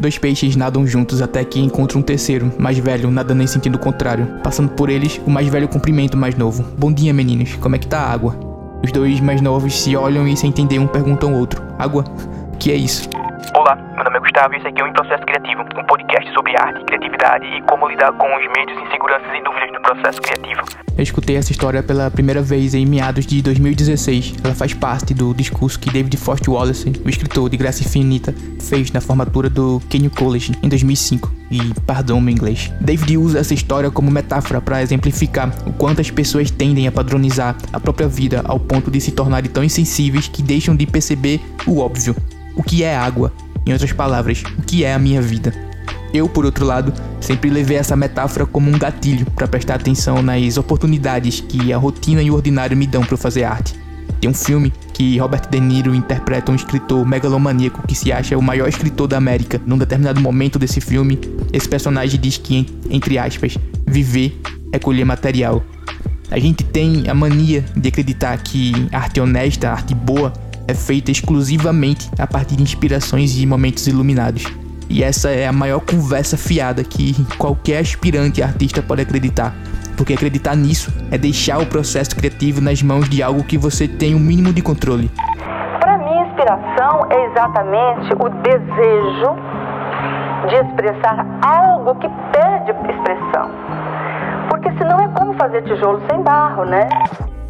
Dois peixes nadam juntos até que encontram um terceiro, mais velho, nadando em sentido contrário. Passando por eles, o mais velho cumprimenta o mais novo. Bom dia, meninos. Como é que tá a água? Os dois mais novos se olham e, sem entender, um perguntam ao outro: Água? Que é isso? Olá, meu nome é Gustavo e esse aqui é o Em Processo Criativo, um podcast sobre arte, criatividade e como lidar com os medos, inseguranças e dúvidas no processo criativo. Eu escutei essa história pela primeira vez em meados de 2016. Ela faz parte do discurso que David Foster Wallace, o escritor de Graça Infinita, fez na formatura do Kenyon College em 2005. E perdão meu inglês. David usa essa história como metáfora para exemplificar o quanto as pessoas tendem a padronizar a própria vida ao ponto de se tornarem tão insensíveis que deixam de perceber o óbvio. O que é água? Em outras palavras, o que é a minha vida? Eu, por outro lado, sempre levei essa metáfora como um gatilho para prestar atenção nas oportunidades que a rotina e o ordinário me dão para fazer arte. Tem um filme que Robert De Niro interpreta um escritor megalomaníaco que se acha o maior escritor da América. Num determinado momento desse filme, esse personagem diz que, entre aspas, viver é colher material. A gente tem a mania de acreditar que arte honesta, arte boa, é feita exclusivamente a partir de inspirações e momentos iluminados. E essa é a maior conversa fiada que qualquer aspirante artista pode acreditar. Porque acreditar nisso é deixar o processo criativo nas mãos de algo que você tem o um mínimo de controle. Para mim, inspiração é exatamente o desejo de expressar algo que pede expressão. Porque senão é como fazer tijolo sem barro, né?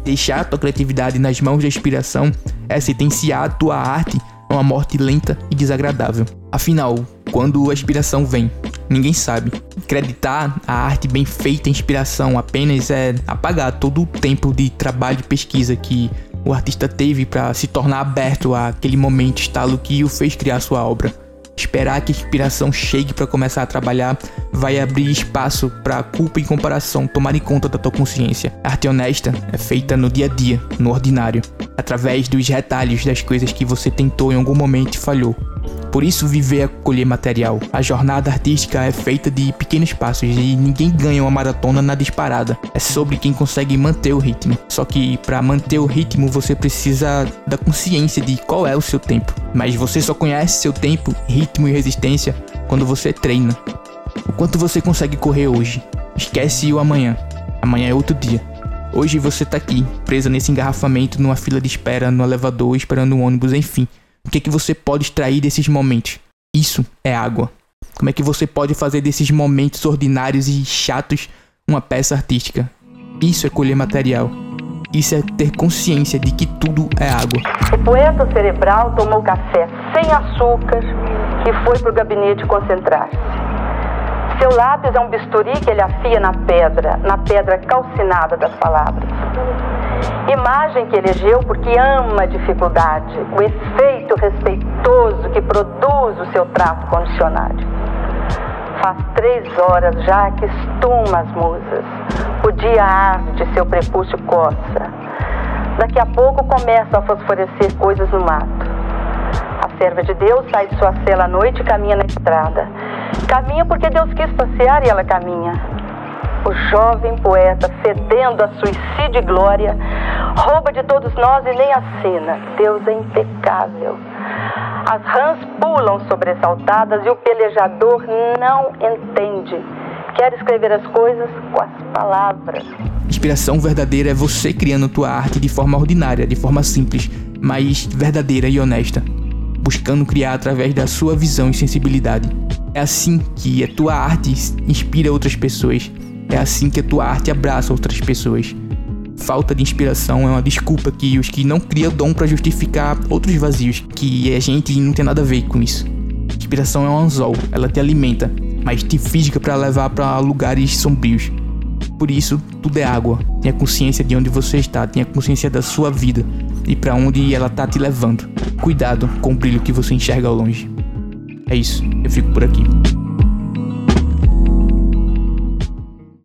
Deixar tua criatividade nas mãos da inspiração é sentenciar a tua arte a uma morte lenta e desagradável. Afinal, quando a inspiração vem, ninguém sabe. Acreditar a arte bem feita, a inspiração apenas é apagar todo o tempo de trabalho e pesquisa que o artista teve para se tornar aberto àquele momento estalo que o fez criar sua obra. Esperar que a inspiração chegue para começar a trabalhar vai abrir espaço para culpa e comparação tomarem conta da tua consciência. A arte honesta é feita no dia a dia, no ordinário, através dos retalhos das coisas que você tentou em algum momento e falhou. Por isso, viver é colher material. A jornada artística é feita de pequenos passos e ninguém ganha uma maratona na disparada. É sobre quem consegue manter o ritmo. Só que para manter o ritmo você precisa da consciência de qual é o seu tempo. Mas você só conhece seu tempo, ritmo e resistência quando você treina. O quanto você consegue correr hoje? Esquece o amanhã. Amanhã é outro dia. Hoje você tá aqui, presa nesse engarrafamento, numa fila de espera, no elevador, esperando um ônibus, enfim. O que é que você pode extrair desses momentos? Isso é água. Como é que você pode fazer desses momentos ordinários e chatos uma peça artística? Isso é colher material. Isso é ter consciência de que tudo é água. O poeta cerebral tomou café sem açúcar e foi para o gabinete concentrar-se. Seu lápis é um bisturi que ele afia na pedra, na pedra calcinada das palavras. Imagem que elegeu porque ama a dificuldade, o efeito respeitoso que produz o seu trato condicionário. Faz três horas já que estuma as musas. O dia arde, seu prepúcio coça. Daqui a pouco começam a fosforecer coisas no mato. A serva de Deus sai de sua cela à noite e caminha na estrada. Caminha porque Deus quis passear e ela caminha. O jovem poeta, fedendo a suicídio e glória, rouba de todos nós e nem assina. Deus é impecável. As rãs pulam sobressaltadas e o pelejador não entende. Quer escrever as coisas com as palavras. Inspiração verdadeira é você criando tua arte de forma ordinária, de forma simples, mas verdadeira e honesta, buscando criar através da sua visão e sensibilidade. É assim que a tua arte inspira outras pessoas. É assim que a tua arte abraça outras pessoas. Falta de inspiração é uma desculpa que os que não criam dom para justificar outros vazios, que a gente não tem nada a ver com isso. Inspiração é um anzol, ela te alimenta, mas te fisga para levar para lugares sombrios. Por isso, tudo é água. Tenha consciência de onde você está, tenha consciência da sua vida e para onde ela tá te levando. Cuidado com o brilho que você enxerga ao longe. É isso, eu fico por aqui.